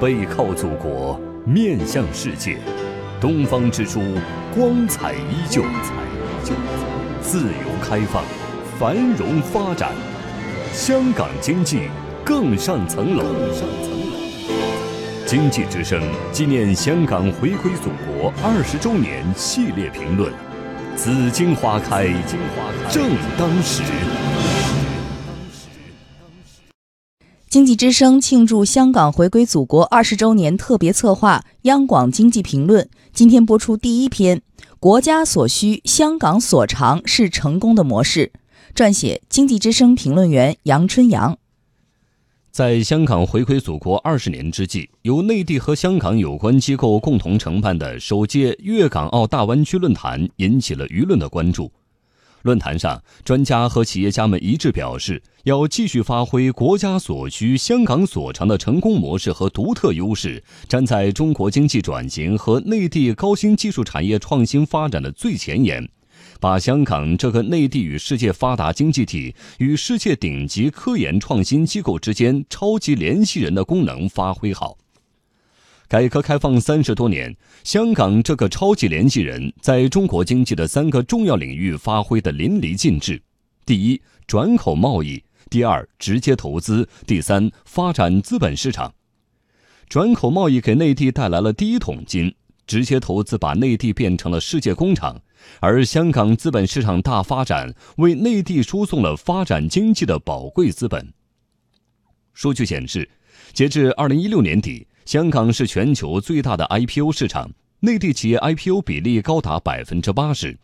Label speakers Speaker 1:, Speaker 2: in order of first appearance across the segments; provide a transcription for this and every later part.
Speaker 1: 背靠祖国，面向世界，东方之珠光彩依旧，彩依旧自由开放，繁荣发展，香港经济更上层楼。经济之声纪念香港回归祖国二十周年系列评论：紫荆花开，正当时。
Speaker 2: 经济之声庆祝香港回归祖国二十周年特别策划《央广经济评论》，今天播出第一篇：国家所需，香港所长是成功的模式。撰写：经济之声评论员杨春阳。
Speaker 1: 在香港回归祖国二十年之际，由内地和香港有关机构共同承办的首届粤港澳大湾区论坛引起了舆论的关注。论坛上，专家和企业家们一致表示，要继续发挥国家所需、香港所长的成功模式和独特优势，站在中国经济转型和内地高新技术产业创新发展的最前沿，把香港这个内地与世界发达经济体与世界顶级科研创新机构之间超级联系人的功能发挥好。改革开放三十多年，香港这个超级联系人在中国经济的三个重要领域发挥的淋漓尽致：第一，转口贸易；第二，直接投资；第三，发展资本市场。转口贸易给内地带来了第一桶金，直接投资把内地变成了世界工厂，而香港资本市场大发展，为内地输送了发展经济的宝贵资本。数据显示，截至二零一六年底。香港是全球最大的 IPO 市场，内地企业 IPO 比例高达百分之八十。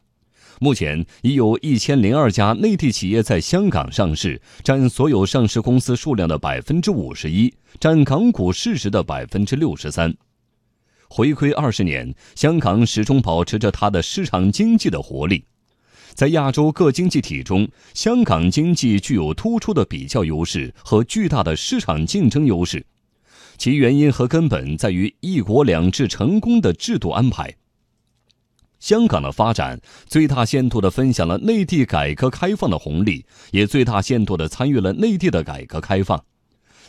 Speaker 1: 目前已有一千零二家内地企业在香港上市，占所有上市公司数量的百分之五十一，占港股市值的百分之六十三。回归二十年，香港始终保持着它的市场经济的活力。在亚洲各经济体中，香港经济具有突出的比较优势和巨大的市场竞争优势。其原因和根本在于“一国两制”成功的制度安排。香港的发展最大限度地分享了内地改革开放的红利，也最大限度地参与了内地的改革开放。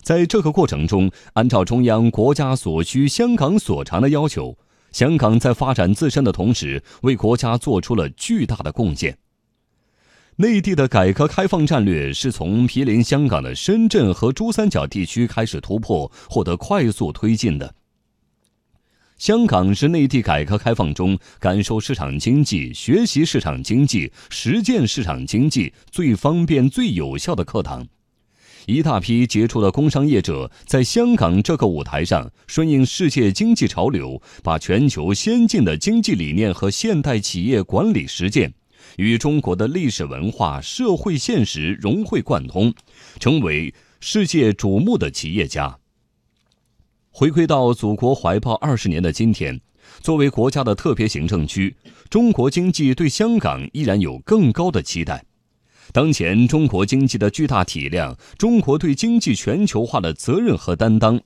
Speaker 1: 在这个过程中，按照中央“国家所需、香港所长”的要求，香港在发展自身的同时，为国家做出了巨大的贡献。内地的改革开放战略是从毗邻香港的深圳和珠三角地区开始突破，获得快速推进的。香港是内地改革开放中感受市场经济、学习市场经济、实践市场经济最方便、最有效的课堂。一大批杰出的工商业者在香港这个舞台上，顺应世界经济潮流，把全球先进的经济理念和现代企业管理实践。与中国的历史文化、社会现实融会贯通，成为世界瞩目的企业家。回归到祖国怀抱二十年的今天，作为国家的特别行政区，中国经济对香港依然有更高的期待。当前中国经济的巨大体量，中国对经济全球化的责任和担当，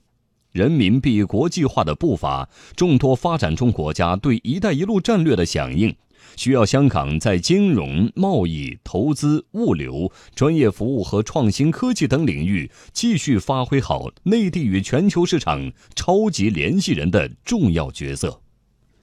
Speaker 1: 人民币国际化的步伐，众多发展中国家对“一带一路”战略的响应。需要香港在金融、贸易、投资、物流、专业服务和创新科技等领域继续发挥好内地与全球市场超级联系人的重要角色。